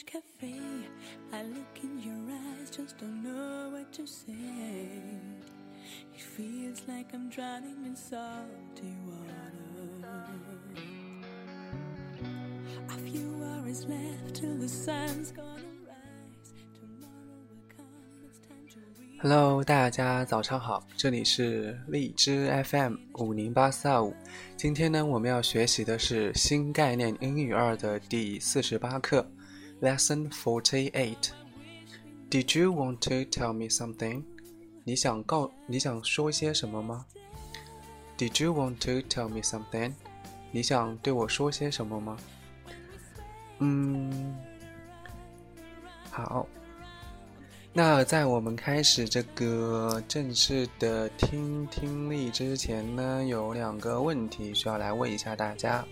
Spanish cafe. I look in your eyes, just don't know what to say. It feels like I'm drowning in salty water. A few hours left till the sun's gonna rise. Tomorrow will come, it's time to read. Hello，大家早上好，这里是荔枝 FM 五零八四二五。今天呢，我们要学习的是新概念英语二的第四十八课，Lesson Forty Eight。Did you want to tell me something？你想告你想说些什么吗？Did you want to tell me something？你想对我说些什么吗？嗯，好。那在我们开始这个正式的听听力之前呢，有两个问题需要来问一下大家。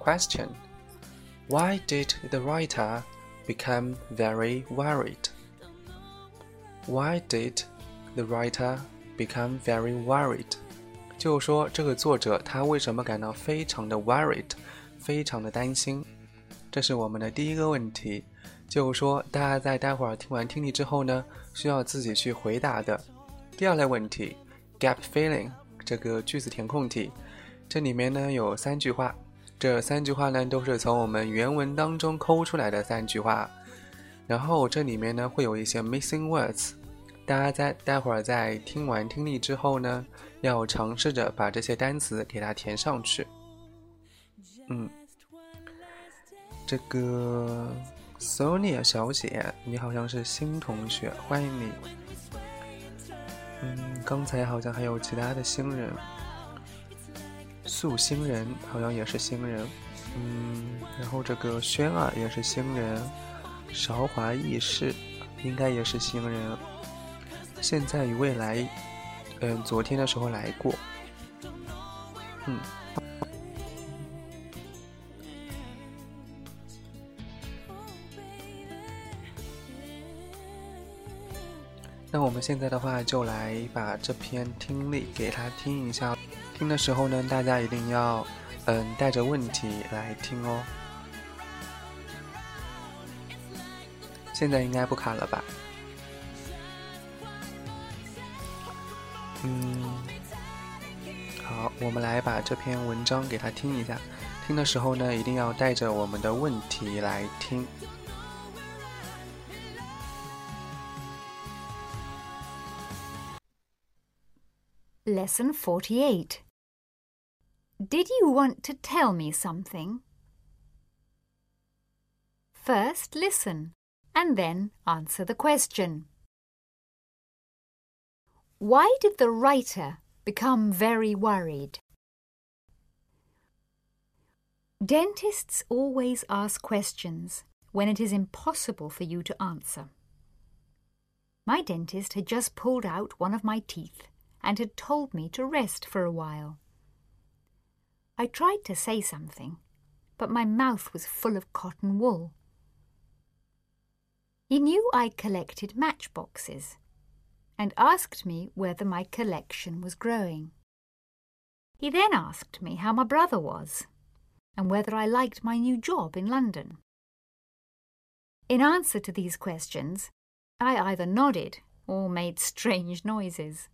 Question: Why did the writer become very worried? Why did the writer become very worried? 就说这个作者他为什么感到非常的 worried，非常的担心？这是我们的第一个问题。就是说，大家在待会儿听完听力之后呢，需要自己去回答的。第二类问题，gap filling 这个句子填空题，这里面呢有三句话，这三句话呢都是从我们原文当中抠出来的三句话。然后这里面呢会有一些 missing words，大家在待会儿在听完听力之后呢，要尝试着把这些单词给它填上去。嗯，这个。Sonia 小姐，你好像是新同学，欢迎你。嗯，刚才好像还有其他的新人，素新人好像也是新人。嗯，然后这个轩儿也是新人，韶华易逝应该也是新人。现在与未来，嗯，昨天的时候来过。嗯。那我们现在的话，就来把这篇听力给他听一下。听的时候呢，大家一定要，嗯，带着问题来听哦。现在应该不卡了吧？嗯，好，我们来把这篇文章给他听一下。听的时候呢，一定要带着我们的问题来听。Lesson forty eight. Did you want to tell me something? First listen and then answer the question. Why did the writer become very worried? Dentists always ask questions when it is impossible for you to answer. My dentist had just pulled out one of my teeth and had told me to rest for a while. I tried to say something, but my mouth was full of cotton wool. He knew I collected matchboxes and asked me whether my collection was growing. He then asked me how my brother was and whether I liked my new job in London. In answer to these questions, I either nodded or made strange noises.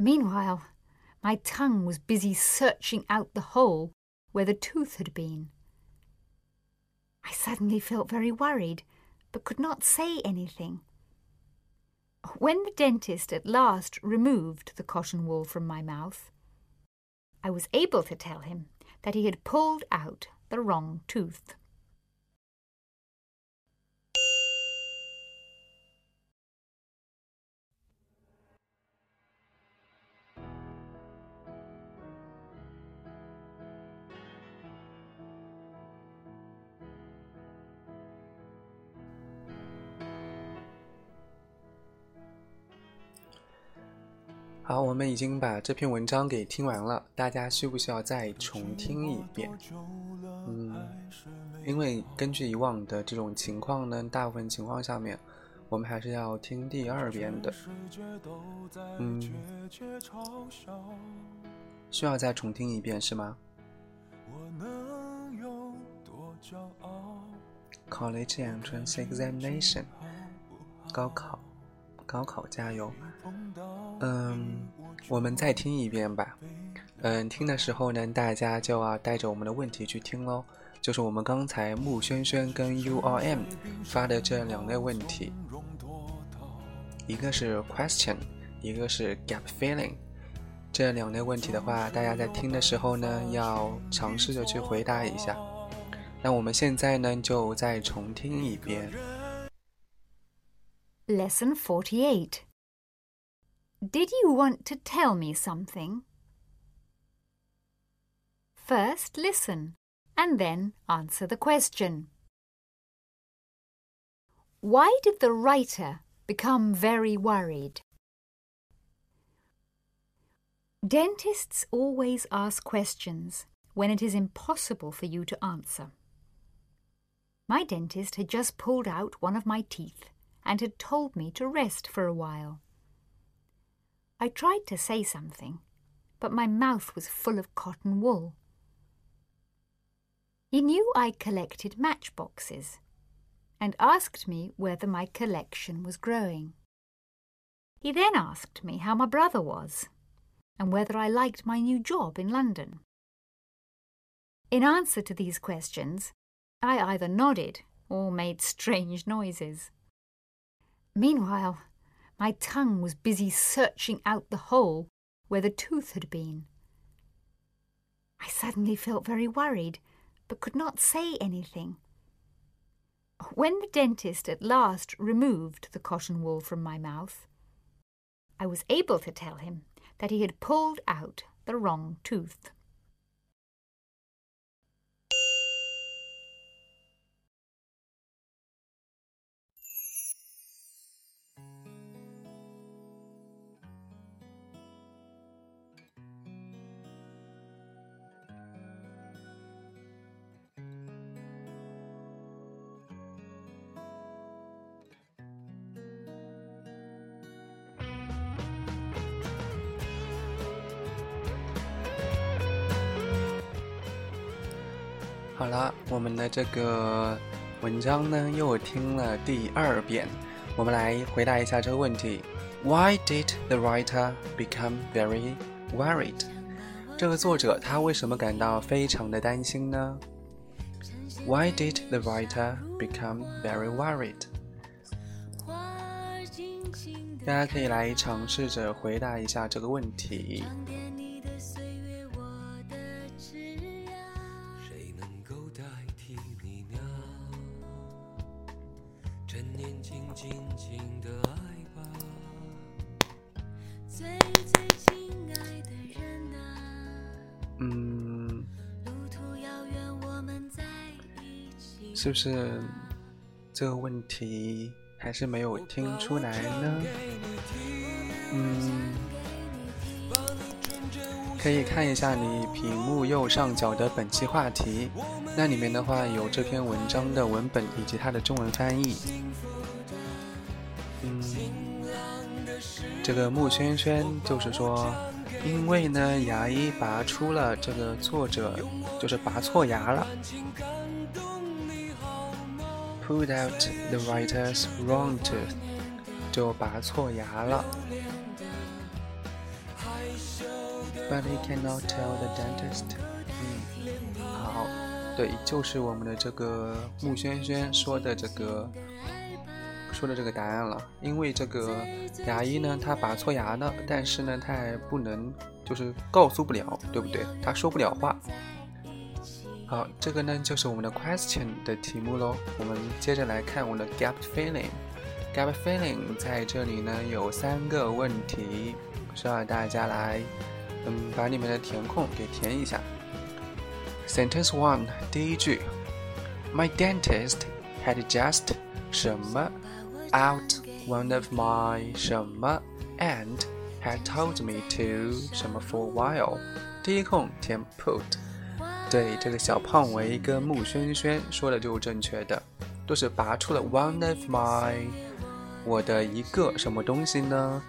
Meanwhile, my tongue was busy searching out the hole where the tooth had been. I suddenly felt very worried, but could not say anything. When the dentist at last removed the cotton wool from my mouth, I was able to tell him that he had pulled out the wrong tooth. 好，我们已经把这篇文章给听完了，大家需不需要再重听一遍？嗯，因为根据以往的这种情况呢，大部分情况下面，我们还是要听第二遍的。嗯，需要再重听一遍是吗？college entrance examination，高考，高考加油。嗯，我们再听一遍吧。嗯，听的时候呢，大家就要带着我们的问题去听喽。就是我们刚才穆轩轩跟 URM 发的这两类问题，一个是 question，一个是 gap filling。这两类问题的话，大家在听的时候呢，要尝试着去回答一下。那我们现在呢，就再重听一遍。Lesson forty-eight. Did you want to tell me something? First, listen and then answer the question. Why did the writer become very worried? Dentists always ask questions when it is impossible for you to answer. My dentist had just pulled out one of my teeth and had told me to rest for a while. I tried to say something, but my mouth was full of cotton wool. He knew I collected matchboxes and asked me whether my collection was growing. He then asked me how my brother was and whether I liked my new job in London. In answer to these questions, I either nodded or made strange noises. Meanwhile, my tongue was busy searching out the hole where the tooth had been. I suddenly felt very worried but could not say anything. When the dentist at last removed the cotton wool from my mouth, I was able to tell him that he had pulled out the wrong tooth. 好了，我们的这个文章呢又听了第二遍，我们来回答一下这个问题：Why did the writer become very worried？这个作者他为什么感到非常的担心呢？Why did the writer become very worried？大家可以来尝试着回答一下这个问题。嗯，是不是这个问题还是没有听出来呢？嗯，可以看一下你屏幕右上角的本期话题，那里面的话有这篇文章的文本以及它的中文翻译。这个穆轩轩就是说。因为呢，牙医拔出了这个作者就是拔错牙了，pulled out the writer's wrong tooth，就拔错牙了。But he cannot tell the dentist。嗯，好，对，就是我们的这个穆轩轩说的这个。说的这个答案了，因为这个牙医呢，他拔错牙了，但是呢，他还不能，就是告诉不了，对不对？他说不了话。好，这个呢就是我们的 question 的题目喽。我们接着来看我们的 gap filling。gap filling 在这里呢有三个问题，需要大家来，嗯，把你们的填空给填一下。Sentence one 第一句，My dentist had just 什么？out one of my 什么 and had told me to 什么 for a while。第一空填 put，对这个小胖维跟穆轩轩说的就是正确的，都是拔出了 one of my 我的一个什么东西呢？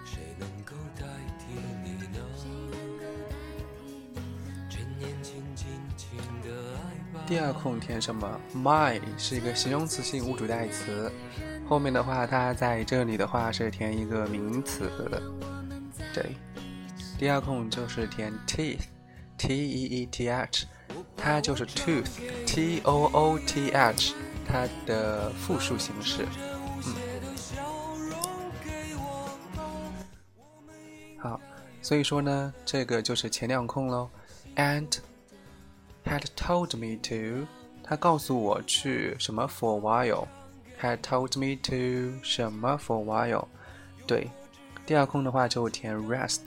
第二空填什么？My 是一个形容词性物主代词，后面的话它在这里的话是填一个名词。对，第二空就是填 teeth，t e e t h，它就是 tooth，t o o t h，它的复数形式。嗯，好，所以说呢，这个就是前两空喽，and。had told me to，他告诉我去什么 for a while。had told me to 什么 for a while。对，第二空的话就填 rest，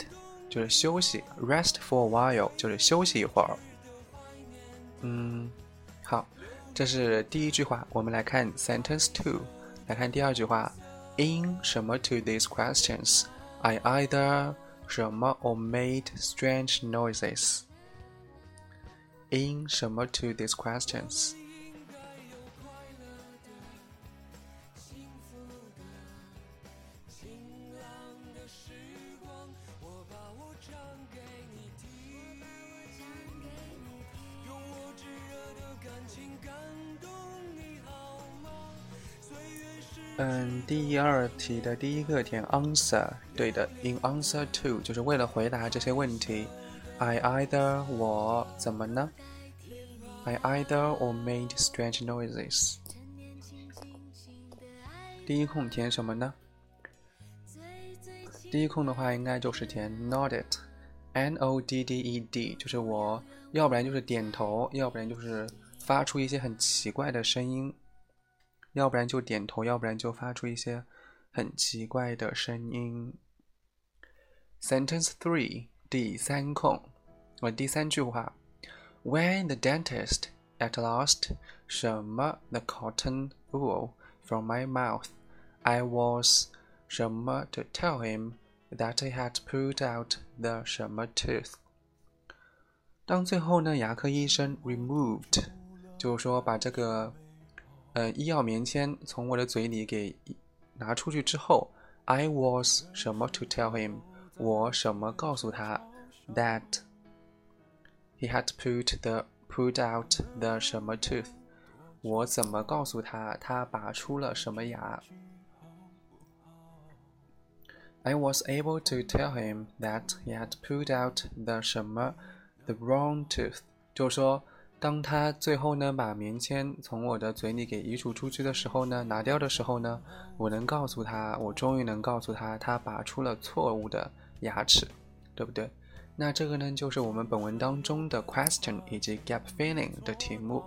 就是休息。rest for a while 就是休息一会儿。嗯，好，这是第一句话。我们来看 sentence two，来看第二句话。In 什么 to these questions, I either 什么 or made strange noises。 In 什么 to these questions？嗯，第二题的第一个填 answer，对的，in answer to 就是为了回答这些问题。I either 我怎么呢？I either or made strange noises。第一空填什么呢？第一空的话应该就是填 nodded，n o d d e d，就是我要不然就是点头，要不然就是发出一些很奇怪的声音，要不然就点头，要不然就发出一些很奇怪的声音。Sentence three。第三空，我第三句话，When the dentist at last 什么 the cotton wool from my mouth, I was 什么 to tell him that he had pulled out the 什么 tooth。当最后呢，牙科医生 removed，就是说把这个呃医药棉签从我的嘴里给拿出去之后，I was 什么 to tell him。 我什么告诉他 that he had put the put out the 什么 tooth？我怎么告诉他他拔出了什么牙？I was able to tell him that he had put out the 什么 the wrong tooth。就说当他最后呢把棉签从我的嘴里给移除出去的时候呢，拿掉的时候呢，我能告诉他，我终于能告诉他，他拔出了错误的。牙齿，对不对？那这个呢，就是我们本文当中的 question 以及 gap filling 的题目。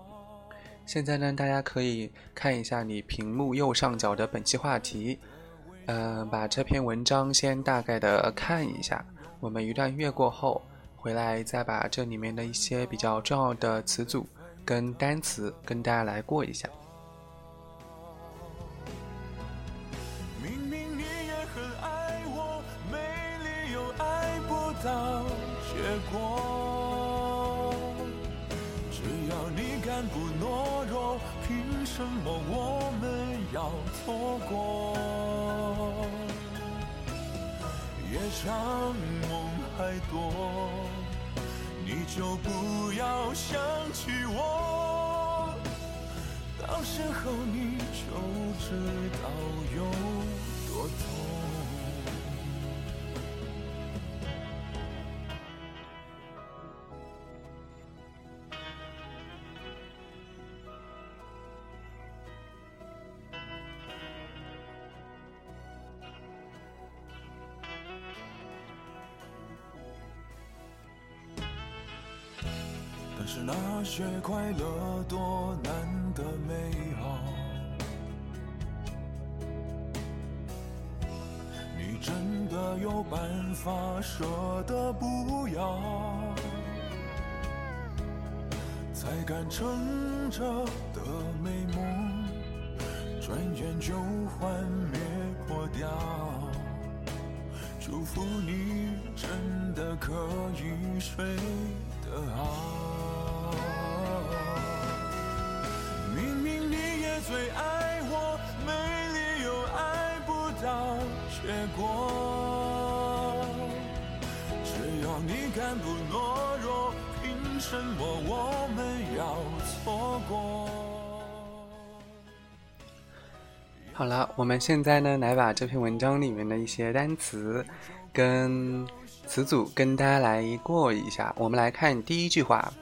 现在呢，大家可以看一下你屏幕右上角的本期话题，嗯，把这篇文章先大概的看一下。我们一段阅过后，回来再把这里面的一些比较重要的词组跟单词跟大家来过一下。什么我们要错过？夜长梦还多，你就不要想起我，到时候你就知道有是那些快乐多难得美好，你真的有办法舍得不要？才敢撑着的美梦，转眼就幻灭破掉。祝福你真的可以睡得好。最爱我，没理由爱不到结果。只要你敢不懦弱，凭什么我们要错过？好了，我们现在呢，来把这篇文章里面的一些单词跟词组跟大家来过一下。我们来看第一句话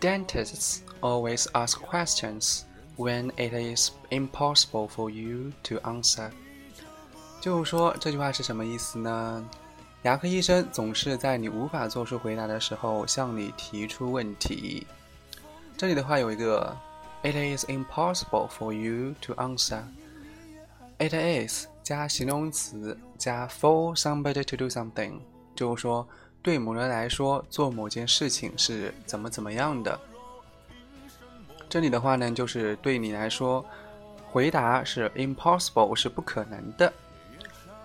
：Dentists always ask questions when it is impossible for you to answer。就是说这句话是什么意思呢？牙科医生总是在你无法做出回答的时候向你提出问题。这里的话有一个，It is impossible for you to answer。It is 加形容词加 for somebody to do something，就是说对某人来说做某件事情是怎么怎么样的。这里的话呢，就是对你来说，回答是 impossible 是不可能的。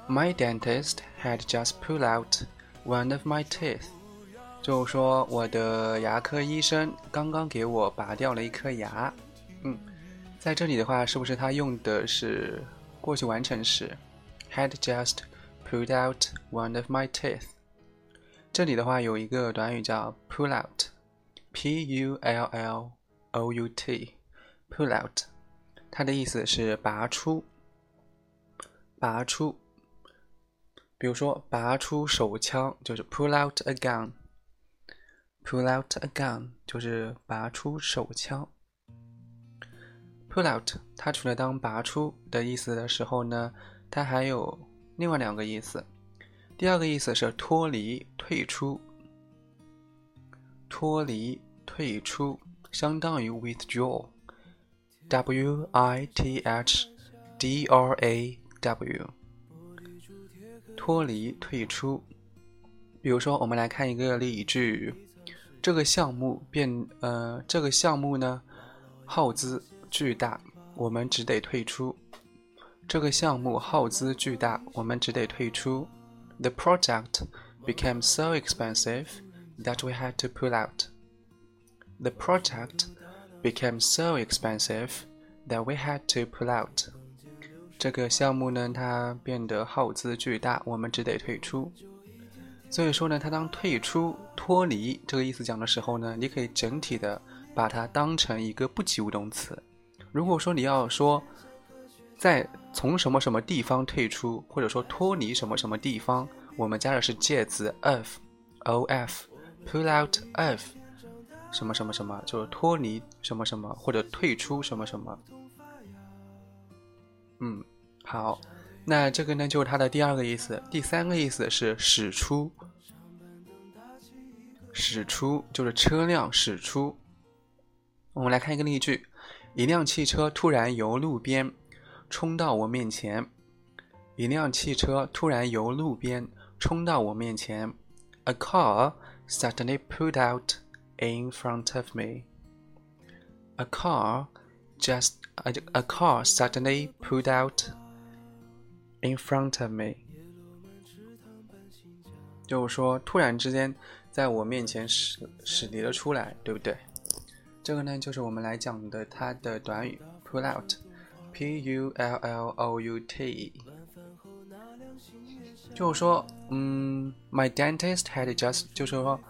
My dentist had just pulled out one of my teeth。就说我的牙科医生刚刚给我拔掉了一颗牙。嗯，在这里的话，是不是他用的是过去完成时？Had just pulled out one of my teeth。这里的话有一个短语叫 pull out，P U L L O U T，pull out，它的意思是拔出，拔出。比如说，拔出手枪就是 pull out a gun。pull out a gun 就是拔出手枪。pull out 它除了当拔出的意思的时候呢，它还有另外两个意思。第二个意思是脱离、退出。脱离、退出相当于 withdraw。W I T H D R A W。脱离、退出。比如说，我们来看一个例句：这个项目变……呃，这个项目呢，耗资巨大，我们只得退出。这个项目耗资巨大，我们只得退出。The project became so expensive that we had to pull out. The project became so expensive that we had to pull out. 这个项目呢，它变得耗资巨大，我们只得退出。所以说呢，它当退出、脱离这个意思讲的时候呢，你可以整体的把它当成一个不及物动词。如果说你要说在从什么什么地方退出，或者说脱离什么什么地方，我们加的是介词 of，o f，pull out of 什么什么什么，就是脱离什么什么或者退出什么什么。嗯。好，那这个呢就是它的第二个意思。第三个意思是驶出，驶出就是车辆驶出。我们来看一个例句：一辆汽车突然由路边冲到我面前。一辆汽车突然由路边冲到我面前。A car suddenly pulled out in front of me. A car just a, a car suddenly pulled out. In front of me，就是说突然之间在我面前驶驶离了出来，对不对？这个呢就是我们来讲的它的短语 pull out，P U L L O U T。就是说，嗯，My dentist had just，就是说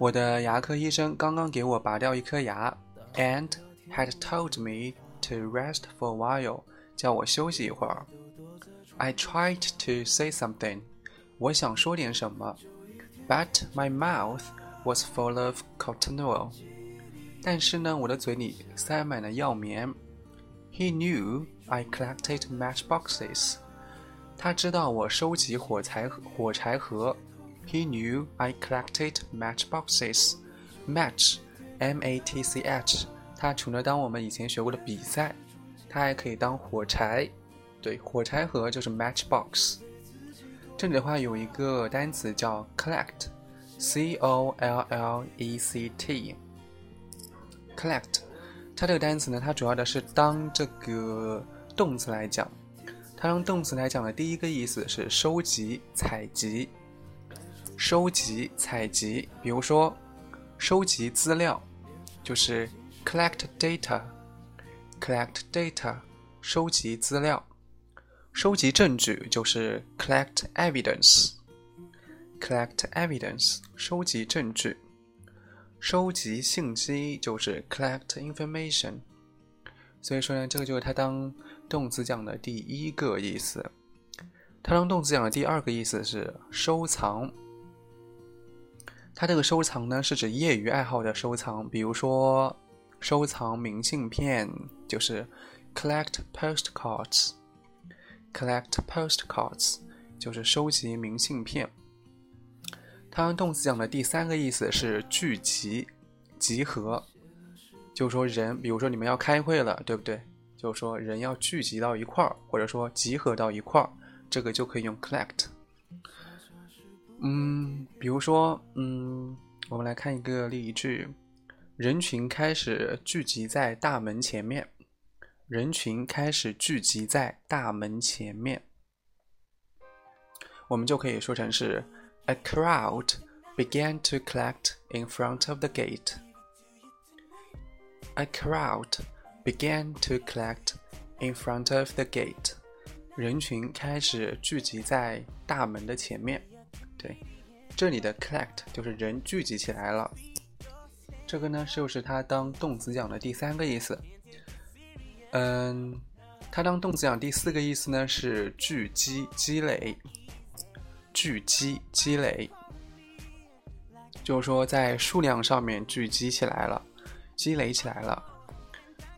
我的牙科医生刚刚给我拔掉一颗牙，and had told me to rest for a while，叫我休息一会儿。I tried to say something，我想说点什么，but my mouth was full of cotton wool，但是呢，我的嘴里塞满了药棉。He knew I collected matchboxes，他知道我收集火柴火柴盒。He knew I collected matchboxes，match，M-A-T-C-H，它除了当我们以前学过的比赛，它还可以当火柴。对，火柴盒就是 matchbox。这里的话有一个单词叫 collect，c o l l e c t。collect，它这个单词呢，它主要的是当这个动词来讲。它当动词来讲的第一个意思是收集、采集。收集、采集，比如说收集资料，就是 collect data。collect data，收集资料。收集证据就是 collect evidence，collect evidence，收集证据。收集信息就是 collect information。所以说呢，这个就是它当动词讲的第一个意思。它当动词讲的第二个意思是收藏。它这个收藏呢，是指业余爱好的收藏，比如说收藏明信片，就是 collect postcards。collect postcards 就是收集明信片。它动词讲的第三个意思是聚集、集合，就是说人，比如说你们要开会了，对不对？就是说人要聚集到一块儿，或者说集合到一块儿，这个就可以用 collect。嗯，比如说，嗯，我们来看一个例句：人群开始聚集在大门前面。人群开始聚集在大门前面，我们就可以说成是 A crowd began to collect in front of the gate. A crowd began to collect in front of the gate. 人群开始聚集在大门的前面。对，这里的 collect 就是人聚集起来了。这个呢，就是它当动词讲的第三个意思。嗯，它当动词讲第四个意思呢是聚集、积累。聚集、积累，就是说在数量上面聚集起来了，积累起来了。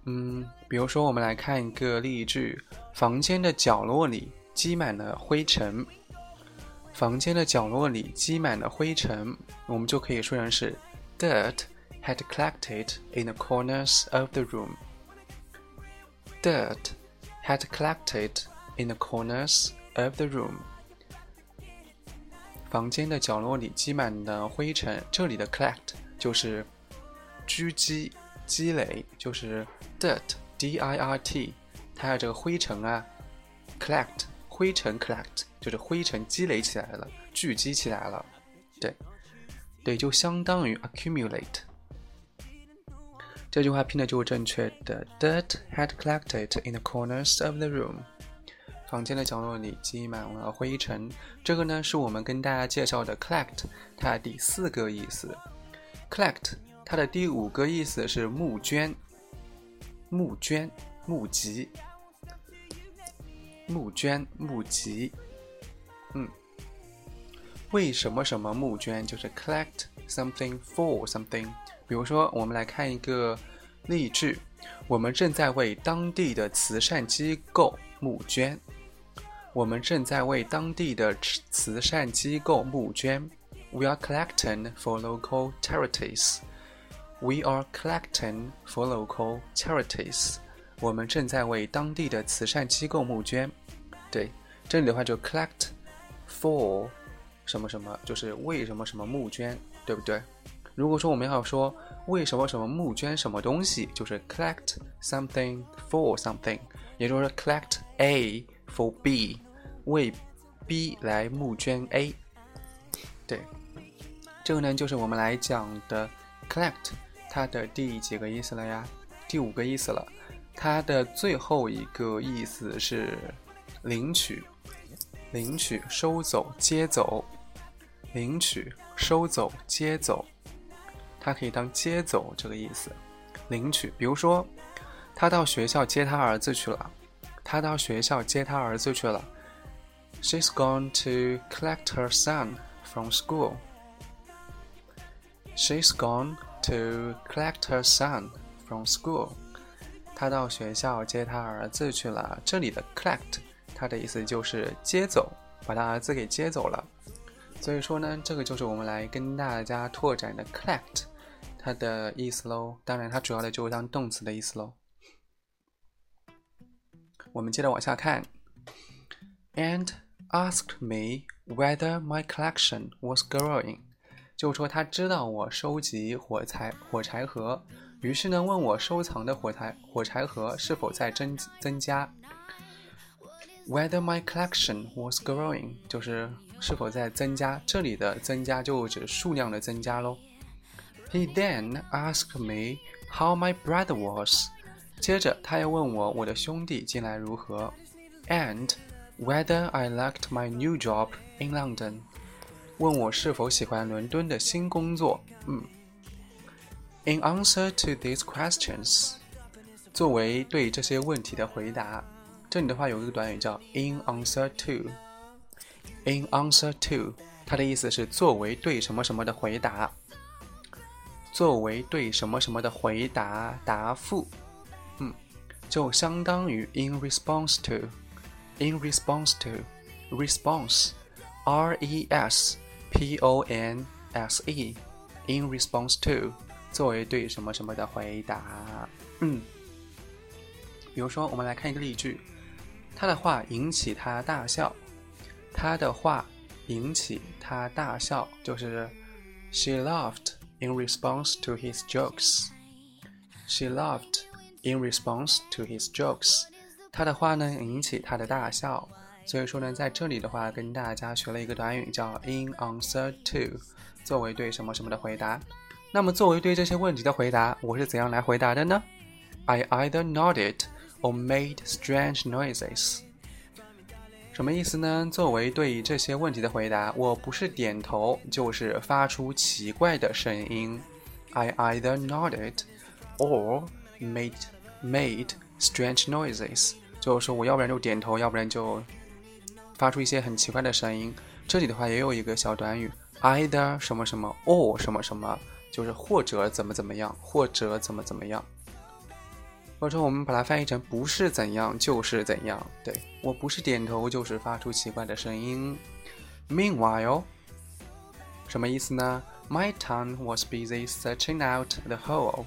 嗯，比如说我们来看一个例句：房间的角落里积满了灰尘。房间的角落里积满了灰尘，我们就可以说成是 dirt had collected in the corners of the room。Dirt had collected in the corners of the room。房间的角落里积满了灰尘，这里的 collect 就是聚积、积累，就是 dirt，d-i-r-t，它有这个灰尘啊，collect。灰尘 collect 就是灰尘积累起来了，聚集起来了，对，对，就相当于 accumulate。这句话拼的就是正确的。Dirt had collected in the corners of the room。房间的角落里积满了灰尘。这个呢是我们跟大家介绍的 collect，它的第四个意思。collect 它的第五个意思是募捐，募捐，募集。募捐、募集，嗯，为什么什么募捐？就是 collect something for something。比如说，我们来看一个例句：我们正在为当地的慈善机构募捐。我们正在为当地的慈善机构募捐。We are collecting for local charities. We are collecting for local charities. 我们正在为当地的慈善机构募捐。对，这里的话就 collect for 什么什么，就是为什么什么募捐，对不对？如果说我们要说为什么什么募捐什么东西，就是 collect something for something，也就是 collect A for B，为 B 来募捐 A。对，这个呢就是我们来讲的 collect 它的第几个意思了呀？第五个意思了。它的最后一个意思是。领取，领取，收走，接走，领取，收走，接走，它可以当接走这个意思。领取，比如说，他到学校接他儿子去了。他到学校接他儿子去了。She's gone to collect her son from school. She's gone to collect her son from school. 他到学校接他儿子去了。这里的 collect。他的意思就是接走，把他儿子给接走了。所以说呢，这个就是我们来跟大家拓展的 collect 它的意思喽。当然，它主要的就是当动词的意思喽。我们接着往下看，and asked me whether my collection was growing，就说他知道我收集火柴火柴盒，于是呢问我收藏的火柴火柴盒是否在增增加。Whether my collection was growing，就是是否在增加。这里的增加就指数量的增加喽。He then asked me how my brother was。接着他又问我我的兄弟近来如何，and whether I liked my new job in London。问我是否喜欢伦敦的新工作。嗯， In answer to these questions，作为对这些问题的回答， 这里的话有一个短语叫 in answer to。In answer to，它的意思是作为对什么什么的回答。作为对什么什么的回答答复，嗯，就相当于 in response to。In response to response，r e s p o n s e。In response to。作为对什么什么的回答，嗯，比如说，我们来看一个例句，他的话引起他大笑，他的话引起他大笑，就是 She laughed in response to his jokes. She laughed in response to his jokes. 他的话呢引起他的大笑，所以说呢，在这里的话跟大家学了一个短语叫 in answer to，作为对什么什么的回答。那么，作为对这些问题的回答，我是怎样来回答的呢？I either nodded or made strange noises。什么意思呢？作为对于这些问题的回答，我不是点头，就是发出奇怪的声音。I either nodded or made made strange noises。就是说，我要不然就点头，要不然就发出一些很奇怪的声音。这里的话也有一个小短语，either 什么什么 or 什么什么。就是或者怎么怎么样，或者怎么怎么样，或者我们把它翻译成不是怎样就是怎样。对我不是点头就是发出奇怪的声音。Meanwhile，什么意思呢？My tongue was busy searching out the hole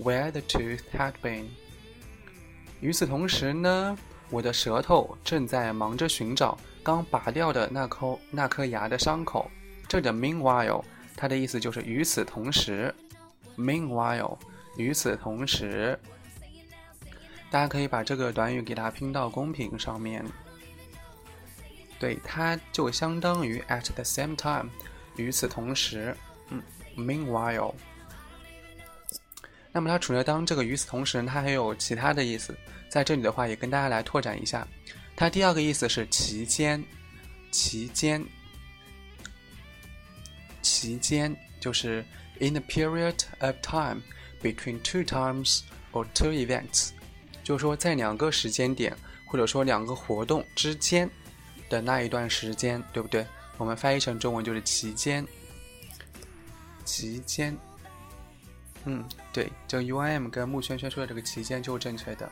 where the tooth had been。与此同时呢，我的舌头正在忙着寻找刚拔掉的那颗那颗牙的伤口。这里的 meanwhile。它的意思就是与此同时，meanwhile，与此同时，大家可以把这个短语给它拼到公屏上面。对，它就相当于 at the same time，与此同时，嗯，meanwhile。那么它除了当这个与此同时，它还有其他的意思，在这里的话也跟大家来拓展一下。它第二个意思是期间，期间。期间就是 in a period of time between two times or two events，就是说在两个时间点或者说两个活动之间的那一段时间，对不对？我们翻译成中文就是期间。期间，嗯，对，这个 U I M 跟木轩轩说的这个期间就是正确的。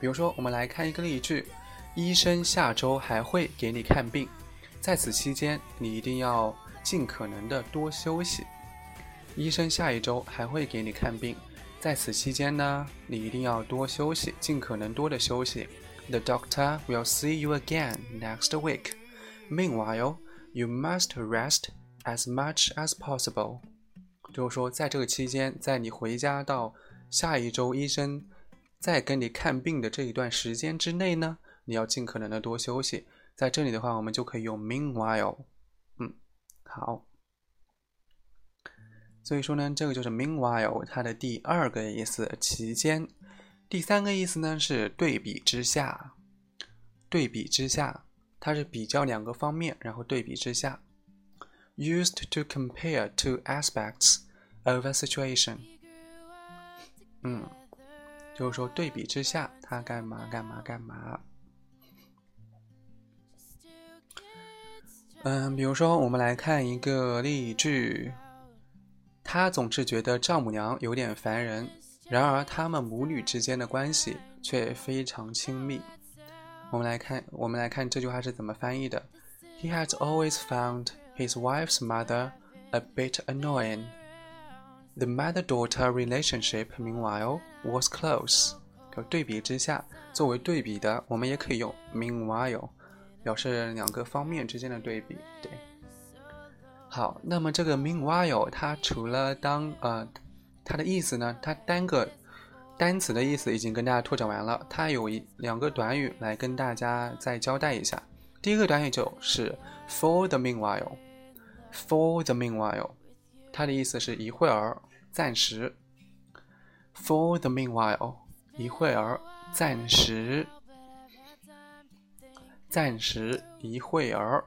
比如说，我们来看一个例句：医生下周还会给你看病，在此期间你一定要。尽可能的多休息。医生下一周还会给你看病，在此期间呢，你一定要多休息，尽可能多的休息。The doctor will see you again next week. Meanwhile, you must rest as much as possible. 就是说，在这个期间，在你回家到下一周医生再跟你看病的这一段时间之内呢，你要尽可能的多休息。在这里的话，我们就可以用 meanwhile。嗯好，所以说呢，这个就是 meanwhile 它的第二个意思，期间。第三个意思呢是对比之下，对比之下，它是比较两个方面，然后对比之下。Used to compare two aspects of a situation。嗯，就是说对比之下，他干嘛干嘛干嘛。嗯，比如说，我们来看一个例句。他总是觉得丈母娘有点烦人，然而他们母女之间的关系却非常亲密。我们来看，我们来看这句话是怎么翻译的：He has always found his wife's mother a bit annoying. The mother-daughter relationship, meanwhile, was close. 对比之下，作为对比的，我们也可以用 meanwhile。表示两个方面之间的对比，对。好，那么这个 meanwhile 它除了当呃，它的意思呢，它单个单词的意思已经跟大家拓展完了，它有一两个短语来跟大家再交代一下。第一个短语就是 for the meanwhile，for the meanwhile，它的意思是一会儿，暂时。for the meanwhile，一会儿，暂时。暂时一会儿，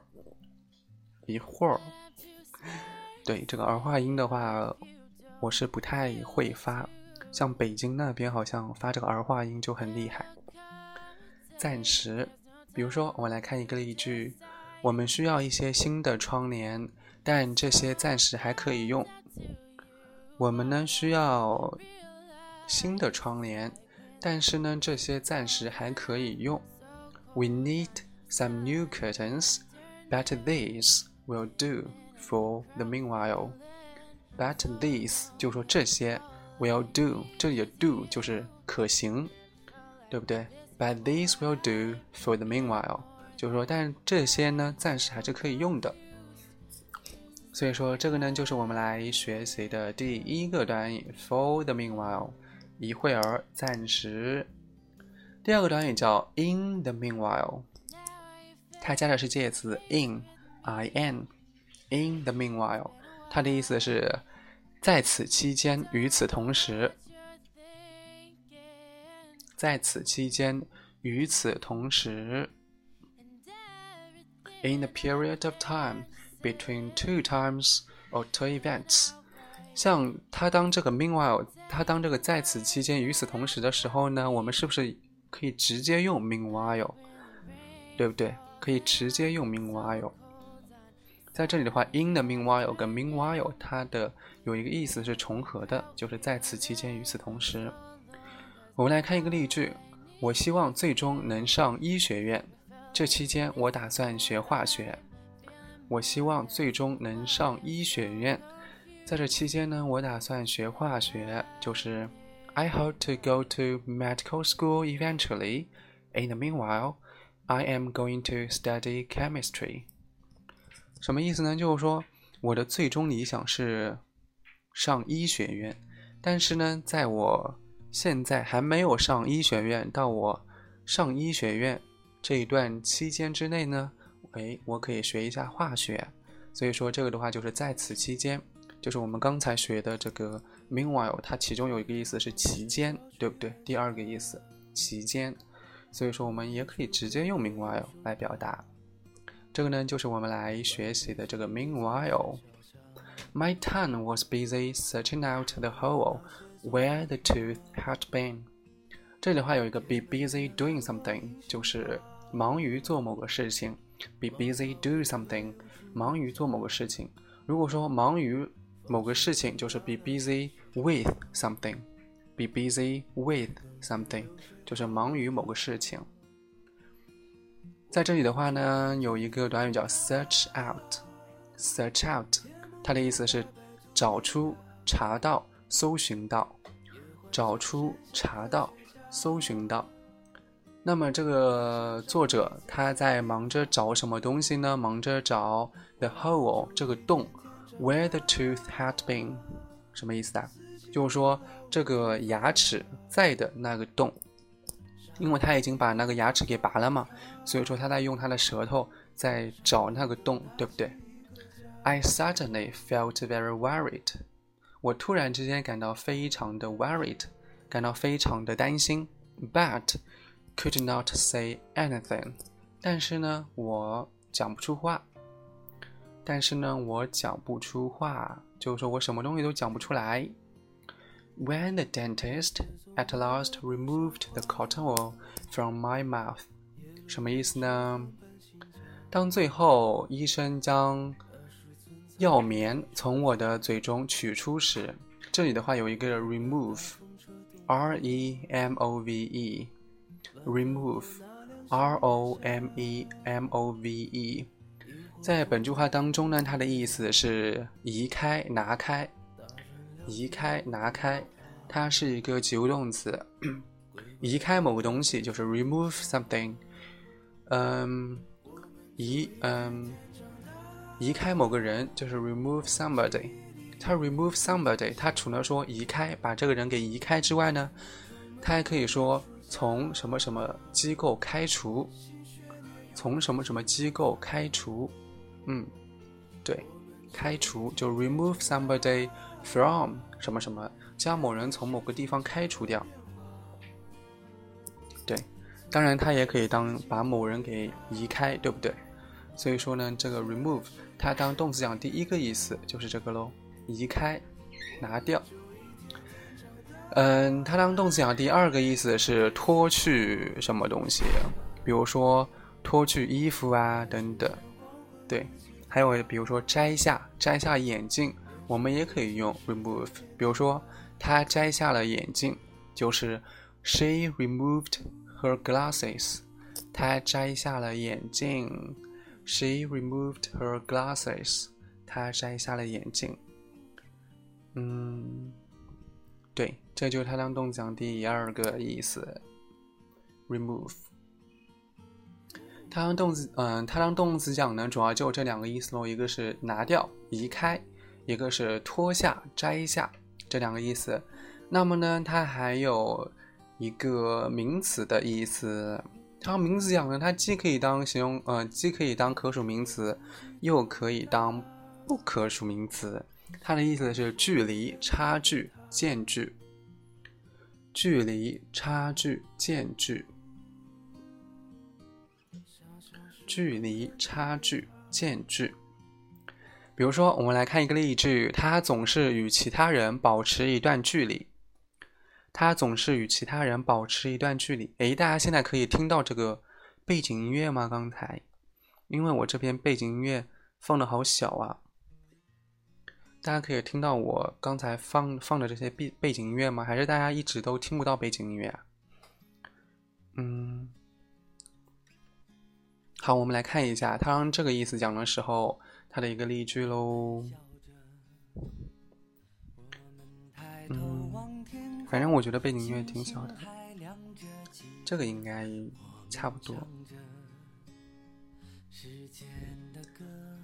一会儿，对这个儿化音的话，我是不太会发，像北京那边好像发这个儿化音就很厉害。暂时，比如说，我们来看一个例句：我们需要一些新的窗帘，但这些暂时还可以用。我们呢需要新的窗帘，但是呢这些暂时还可以用。We need some new curtains, but these will do for the meanwhile. But these 就说这些 will do，这里的 do 就是可行，对不对？But these will do for the meanwhile，就是说，但这些呢暂时还是可以用的。所以说，这个呢就是我们来学习的第一个短语，for the meanwhile，一会儿，暂时。第二个短语叫 in the meanwhile，它加的是介词 in，i n In the meanwhile，它的意思是在此期间，与此同时，在此期间，与此同时，in the period of time。Between two times or two events，像它当这个 meanwhile，它当这个在此期间与此同时的时候呢，我们是不是可以直接用 meanwhile，对不对？可以直接用 meanwhile。在这里的话，in the meanwhile 跟 meanwhile 它的有一个意思是重合的，就是在此期间与此同时。我们来看一个例句：我希望最终能上医学院，这期间我打算学化学。我希望最终能上医学院，在这期间呢，我打算学化学，就是 I hope to go to medical school eventually. In the meanwhile, I am going to study chemistry. 什么意思呢？就是说我的最终理想是上医学院，但是呢，在我现在还没有上医学院，到我上医学院这一段期间之内呢。哎，我可以学一下化学，所以说这个的话就是在此期间，就是我们刚才学的这个 meanwhile，它其中有一个意思是期间，对不对？第二个意思期间，所以说我们也可以直接用 meanwhile 来表达。这个呢就是我们来学习的这个 meanwhile。My tongue was busy searching out the hole where the tooth had been。这里的话有一个 be busy doing something，就是忙于做某个事情。Be busy do something，忙于做某个事情。如果说忙于某个事情，就是 be busy with something。Be busy with something，就是忙于某个事情。在这里的话呢，有一个短语叫 search out。search out，它的意思是找出、查到、搜寻到。找出、查到、搜寻到。那么这个作者他在忙着找什么东西呢？忙着找 the hole 这个洞，where the tooth had been，什么意思啊？就是说这个牙齿在的那个洞，因为他已经把那个牙齿给拔了嘛，所以说他在用他的舌头在找那个洞，对不对？I suddenly felt very worried，我突然之间感到非常的 worried，感到非常的担心，but。Could not say anything，但是呢，我讲不出话。但是呢，我讲不出话，就是说我什么东西都讲不出来。When the dentist at last removed the cotton wool from my mouth， 什么意思呢？当最后医生将药棉从我的嘴中取出时，这里的话有一个 remove，r e m o v e。remove，r o m e m o v e，在本句话当中呢，它的意思是移开、拿开、移开、拿开，它是一个及物动词。移开某个东西就是 remove something，嗯，移嗯，移开某个人就是 remove somebody。它 remove somebody，它除了说移开，把这个人给移开之外呢，它还可以说。从什么什么机构开除？从什么什么机构开除？嗯，对，开除就 remove somebody from 什么什么，将某人从某个地方开除掉。当然它也可以当把某人给移开，对不对？所以说呢，这个 remove 它当动词讲第一个意思就是这个喽，移开。拿掉。嗯，它当动词讲第二个意思是脱去什么东西，比如说脱去衣服啊等等。对，还有比如说摘下摘下眼镜，我们也可以用 remove。比如说她摘下了眼镜，就是 she removed her glasses。她摘下了眼镜，she removed her glasses。她摘下了眼镜。嗯，对，这就是它当动词讲第二个意思，remove。它当动词，嗯，它当动词讲呢，主要就这两个意思喽，一个是拿掉、移开，一个是脱下、摘下，这两个意思。那么呢，它还有一个名词的意思。它名词讲呢，它既可以当形容，呃，既可以当可数名词，又可以当不可数名词。它的意思是距离、差距、间距。距离、差距、间距。距离、差距、间距。比如说，我们来看一个例句：他总是与其他人保持一段距离。他总是与其他人保持一段距离。诶，大家现在可以听到这个背景音乐吗？刚才，因为我这边背景音乐放的好小啊。大家可以听到我刚才放放的这些背背景音乐吗？还是大家一直都听不到背景音乐啊？嗯，好，我们来看一下，他让这个意思讲的时候，他的一个例句喽。嗯，反正我觉得背景音乐挺小的，这个应该差不多。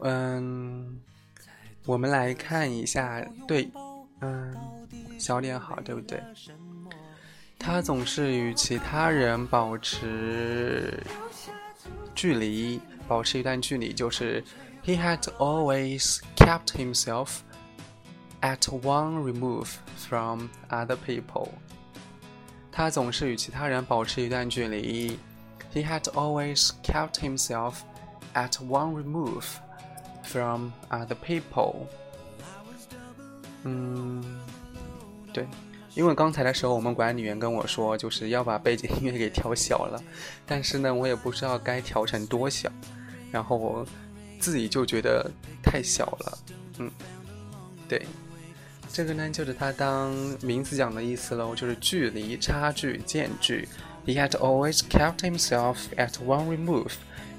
嗯。我们来看一下，对，嗯，小点好，对不对？他总是与其他人保持距离，保持一段距离，就是 he had always kept himself at one remove from other people。他总是与其他人保持一段距离，he had always kept himself at one remove。From other people，嗯，对，因为刚才的时候我们管理员跟我说，就是要把背景音乐给调小了，但是呢，我也不知道该调成多小，然后我自己就觉得太小了，嗯，对，这个呢就是它当名词讲的意思喽，就是距离、差距、间距。He had always kept himself at one remove.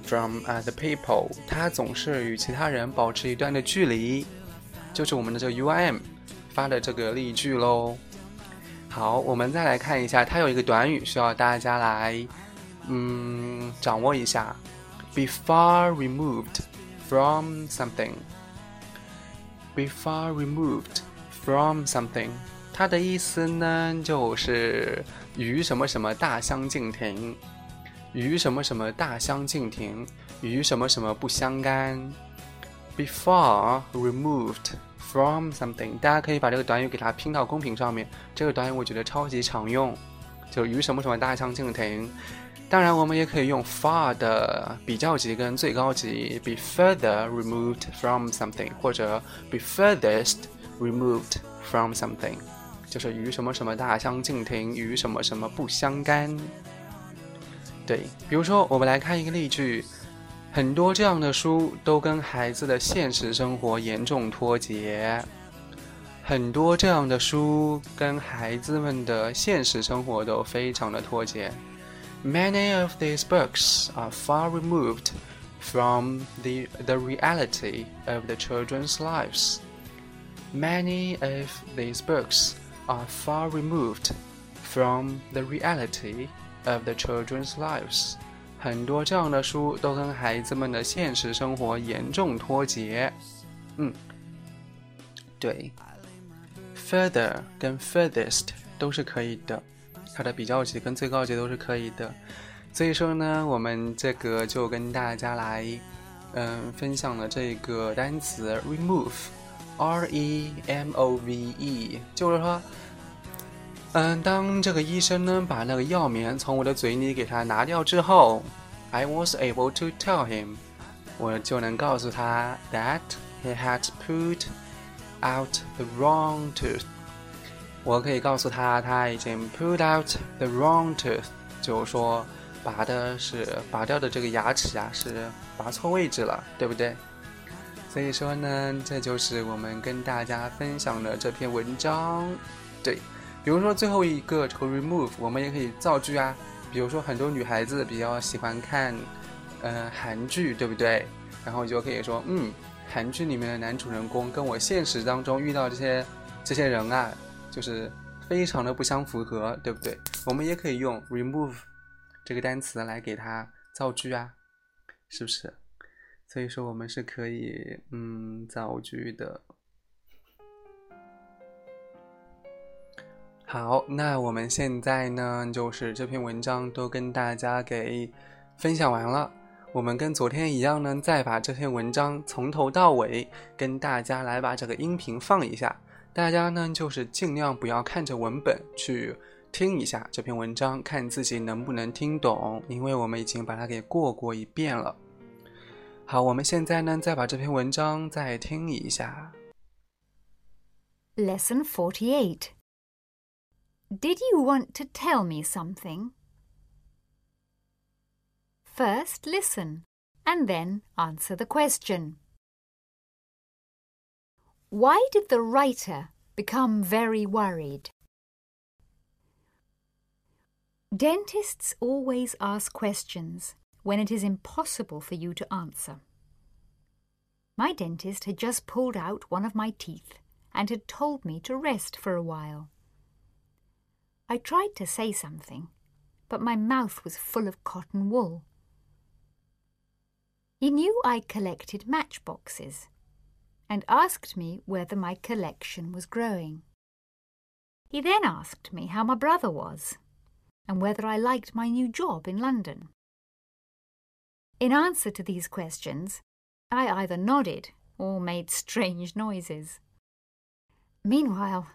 From other people，他总是与其他人保持一段的距离，就是我们的这个 U I M 发的这个例句喽。好，我们再来看一下，它有一个短语需要大家来，嗯，掌握一下。Be far removed from something. Be far removed from something，它的意思呢，就是与什么什么大相径庭。与什么什么大相径庭，与什么什么不相干。Be far removed from something，大家可以把这个短语给它拼到公屏上面。这个短语我觉得超级常用，就与什么什么大相径庭。当然，我们也可以用 far 的比较级跟最高级，be further removed from something，或者 be furthest removed from something，就是与什么什么大相径庭，与什么什么不相干。对，比如说，我们来看一个例句，很多这样的书都跟孩子的现实生活严重脱节。很多这样的书跟孩子们的现实生活都非常的脱节。Many of these books are far removed from the the reality of the children's lives. Many of these books are far removed from the reality Of the children's lives，很多这样的书都跟孩子们的现实生活严重脱节。嗯，对，further 跟 furthest 都是可以的，它的比较级跟最高级都是可以的。所以说呢，我们这个就跟大家来，嗯，分享了这个单词 remove Remove，就是说。嗯，当这个医生呢把那个药棉从我的嘴里给他拿掉之后，I was able to tell him，我就能告诉他 that he had put out the wrong tooth。我可以告诉他，他已经 pulled out the wrong tooth，就是说拔的是拔掉的这个牙齿啊，是拔错位置了，对不对？所以说呢，这就是我们跟大家分享的这篇文章。对，比如说最后一个这个 remove，我们也可以造句啊。比如说很多女孩子比较喜欢看，呃，韩剧，对不对？然后就可以说，嗯，韩剧里面的男主人公跟我现实当中遇到这些这些人啊。就是非常的不相符合，对不对？我们也可以用 remove 这个单词来给它造句啊，是不是？所以说我们是可以嗯造句的。好，那我们现在呢，就是这篇文章都跟大家给分享完了。我们跟昨天一样呢，再把这篇文章从头到尾跟大家来把这个音频放一下。大家呢，就是尽量不要看着文本去听一下这篇文章，看自己能不能听懂，因为我们已经把它给过过一遍了。好，我们现在呢，再把这篇文章再听一下。Lesson forty-eight. Did you want to tell me something? First listen, and then answer the question. Why did the writer become very worried? Dentists always ask questions when it is impossible for you to answer. My dentist had just pulled out one of my teeth and had told me to rest for a while. I tried to say something, but my mouth was full of cotton wool. He knew I collected matchboxes and asked me whether my collection was growing. He then asked me how my brother was and whether I liked my new job in London. In answer to these questions, I either nodded or made strange noises. Meanwhile,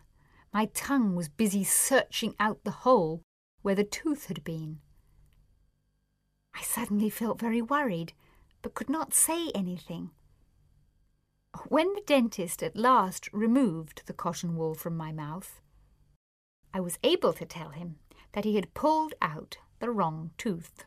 my tongue was busy searching out the hole where the tooth had been. I suddenly felt very worried, but could not say anything. When the dentist at last removed the cotton wool from my mouth, I was able to tell him that he had pulled out the wrong tooth.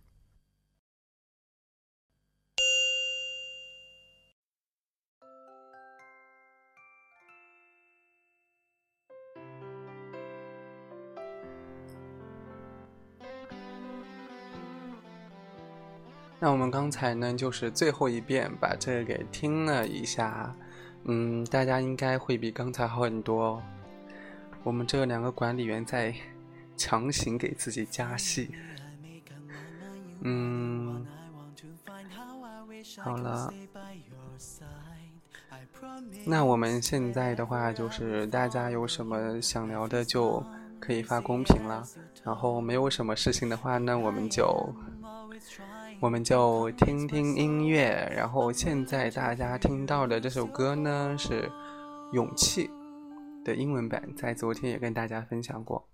那我们刚才呢，就是最后一遍把这个给听了一下，嗯，大家应该会比刚才好很多。我们这两个管理员在强行给自己加戏，嗯，好了，那我们现在的话就是大家有什么想聊的就可以发公屏了，然后没有什么事情的话那，我们就。我们就听听音乐，然后现在大家听到的这首歌呢是《勇气》的英文版，在昨天也跟大家分享过。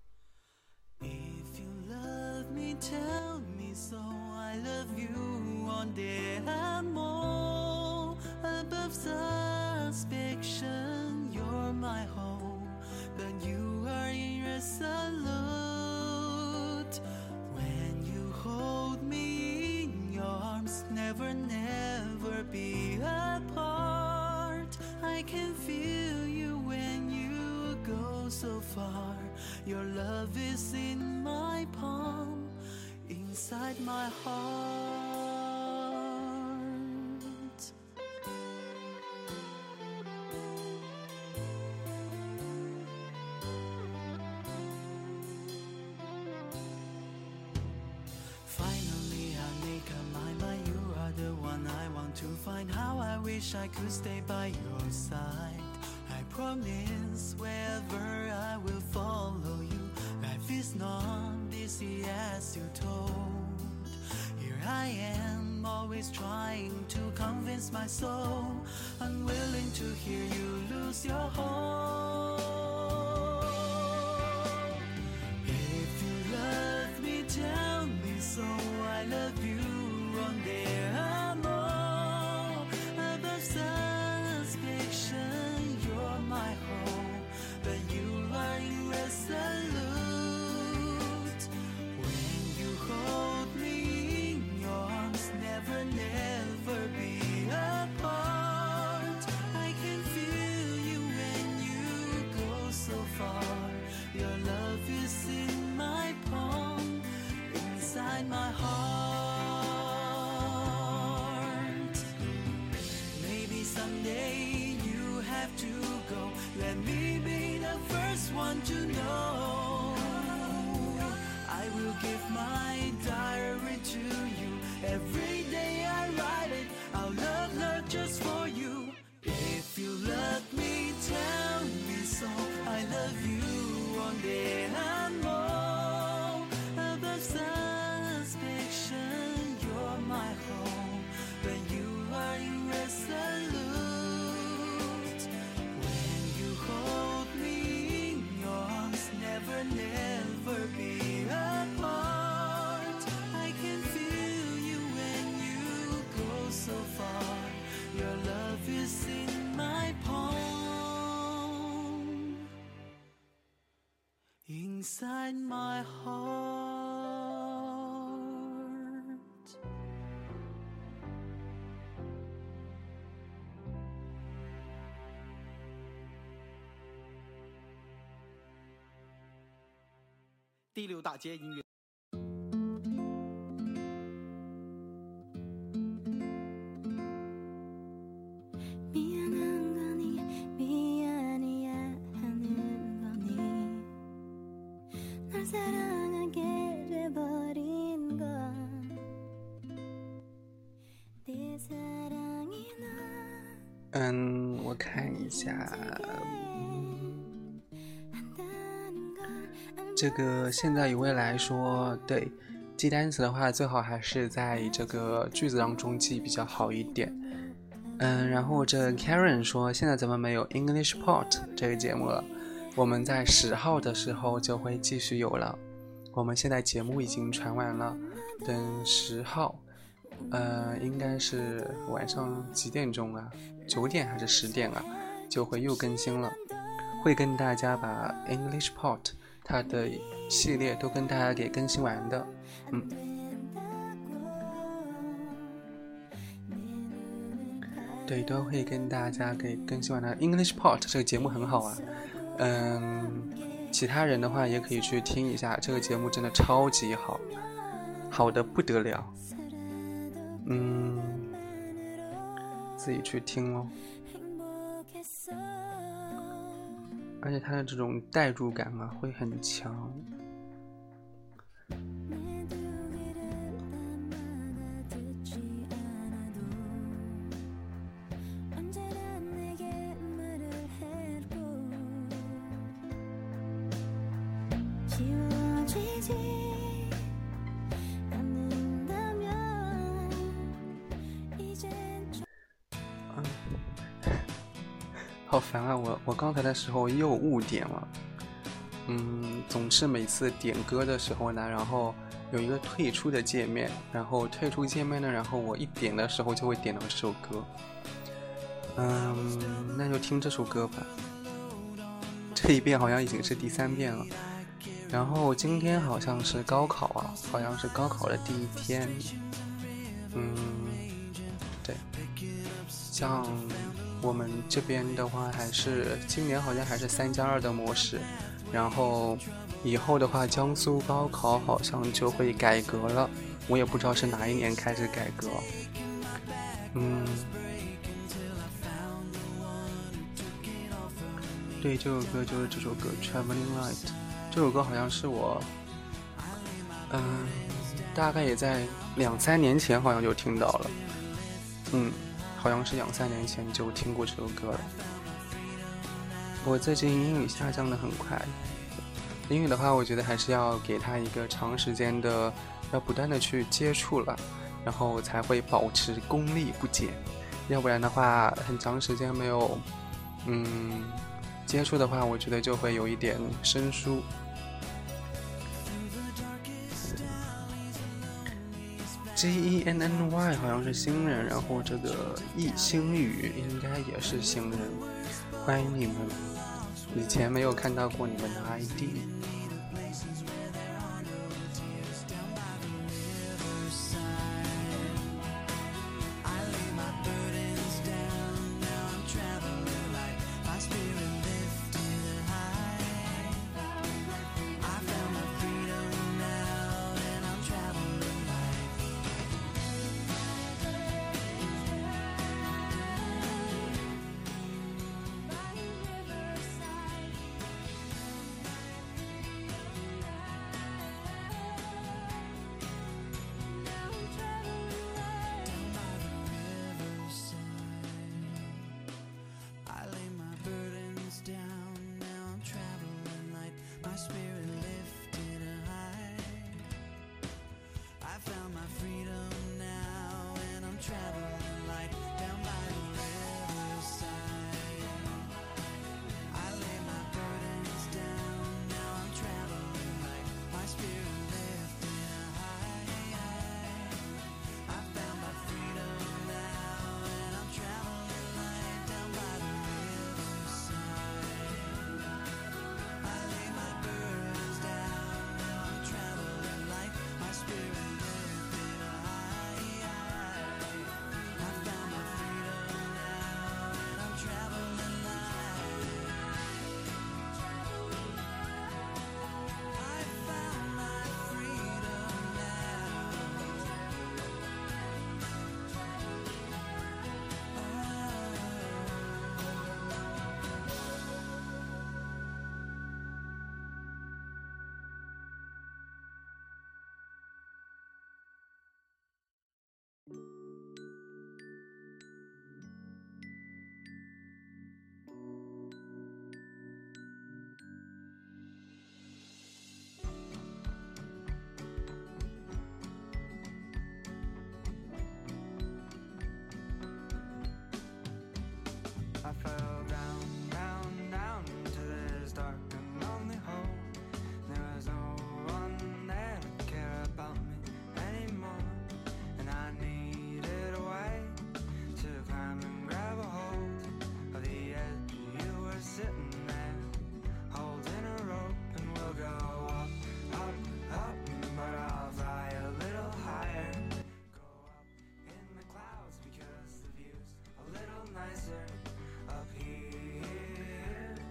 Never, never be apart. I can feel you when you go so far. Your love is in my palm, inside my heart. Wish I could stay by your side. I promise wherever I will follow you. Life is not easy as you told. Here I am, always trying to convince my soul. Unwilling to hear you lose your hope. Want to know. 第六大街音乐。这个现在与未来说，对，记单词的话，最好还是在这个句子当中记比较好一点。嗯，然后这 Karen 说，现在怎么没有 English Port 这个节目了？我们在十号的时候就会继续有了。我们现在节目已经传完了，等十号，呃，应该是晚上几点钟啊？九点还是十点啊？就会又更新了，会跟大家把 English Port 它的系列都跟大家给更新完的。嗯，对，都会跟大家给更新完的。English Pot 这个节目很好啊，嗯，其他人的话也可以去听一下，这个节目真的超级好，好的不得了。嗯，自己去听哦。而且它的这种代入感嘛会很强。好烦啊！我我刚才的时候又误点了，嗯，总是每次点歌的时候呢，然后有一个退出的界面，然后退出界面呢，然后我一点的时候就会点到这首歌，嗯，那就听这首歌吧。这一遍好像已经是第三遍了，然后今天好像是高考啊，好像是高考的第一天，嗯，对，像我们这边的话，还是今年好像还是三加二的模式，然后以后的话，江苏高考好像就会改革了，我也不知道是哪一年开始改革。嗯，对，这首歌就是这首歌《Traveling Light》，这首歌好像是我，嗯、大概也在两三年前好像就听到了，嗯。好像是两三年前就听过这首歌了。我最近英语下降的很快，英语的话，我觉得还是要给它一个长时间的，要不断的去接触了，然后才会保持功力不减。要不然的话，很长时间没有，嗯，接触的话，我觉得就会有一点生疏。G E N N Y 好像是新人，然后这个易星宇应该也是新人，欢迎你们！以前没有看到过你们的 ID。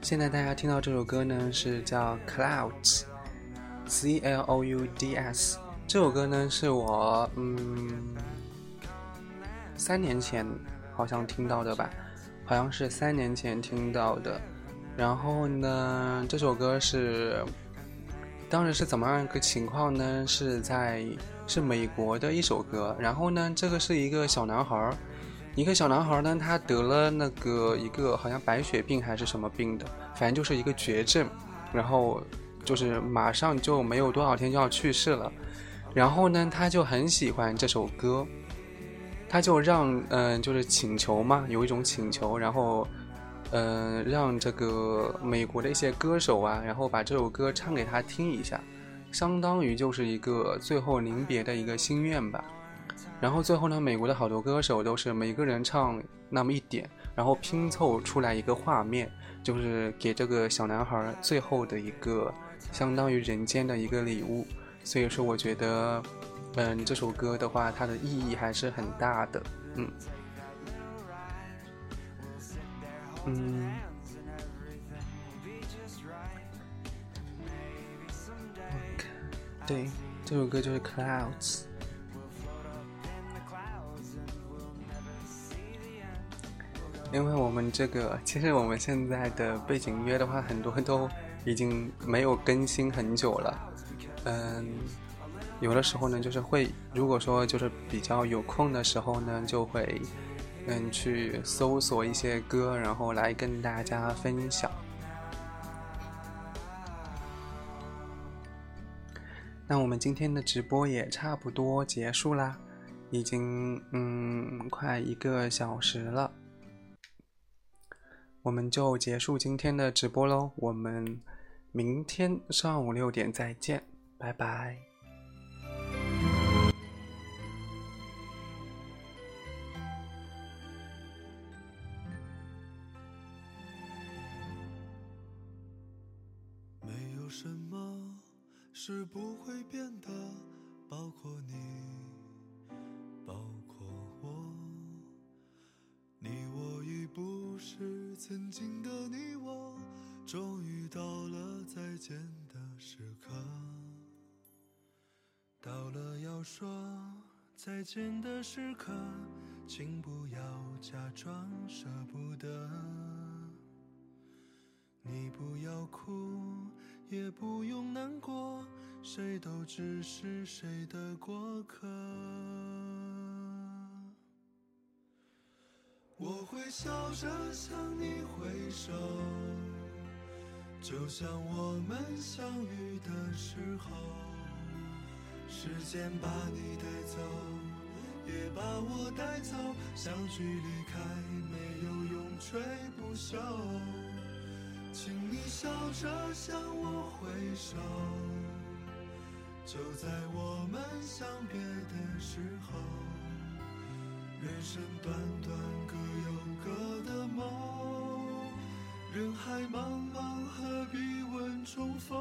现在大家听到这首歌呢，是叫 Clouds，C L O U D S。这首歌呢，是我嗯三年前好像听到的吧，好像是三年前听到的。然后呢，这首歌是当时是怎么样一个情况呢？是在是美国的一首歌。然后呢，这个是一个小男孩儿。一个小男孩呢，他得了那个一个好像白血病还是什么病的，反正就是一个绝症，然后就是马上就没有多少天就要去世了。然后呢，他就很喜欢这首歌，他就让嗯，就是请求嘛，有一种请求，然后嗯，让这个美国的一些歌手啊，然后把这首歌唱给他听一下，相当于就是一个最后临别的一个心愿吧。然后最后呢，美国的好多歌手都是每个人唱那么一点，然后拼凑出来一个画面，就是给这个小男孩最后的一个相当于人间的一个礼物。所以说，我觉得，嗯，这首歌的话，它的意义还是很大的。嗯，嗯，对，这首歌就是 Clouds。因为我们这个，其实我们现在的背景音乐的话，很多都已经没有更新很久了。嗯，有的时候呢，就是会，如果说就是比较有空的时候呢，就会嗯去搜索一些歌，然后来跟大家分享。那我们今天的直播也差不多结束啦，已经嗯快一个小时了。我们就结束今天的直播喽，我们明天上午六点再见，拜拜。再见的时刻，请不要假装舍不得。你不要哭，也不用难过，谁都只是谁的过客。我会笑着向你挥手，就像我们相遇的时候。时间把你带走，也把我带走，相聚离开没有永垂不朽。请你笑着向我挥手，就在我们相别的时候。人生短短，各有各的梦。人海茫茫，何必问重逢？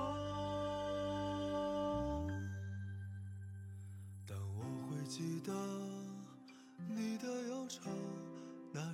但我会记得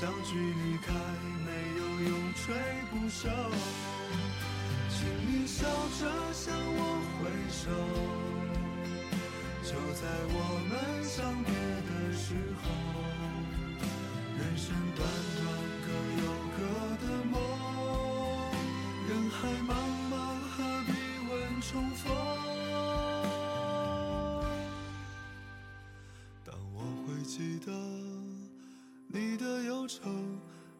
相聚离开，没有永垂不朽。请你笑着向我挥手，就在我们相别的时候，人生短短各有各的梦，人海茫茫何必问重逢？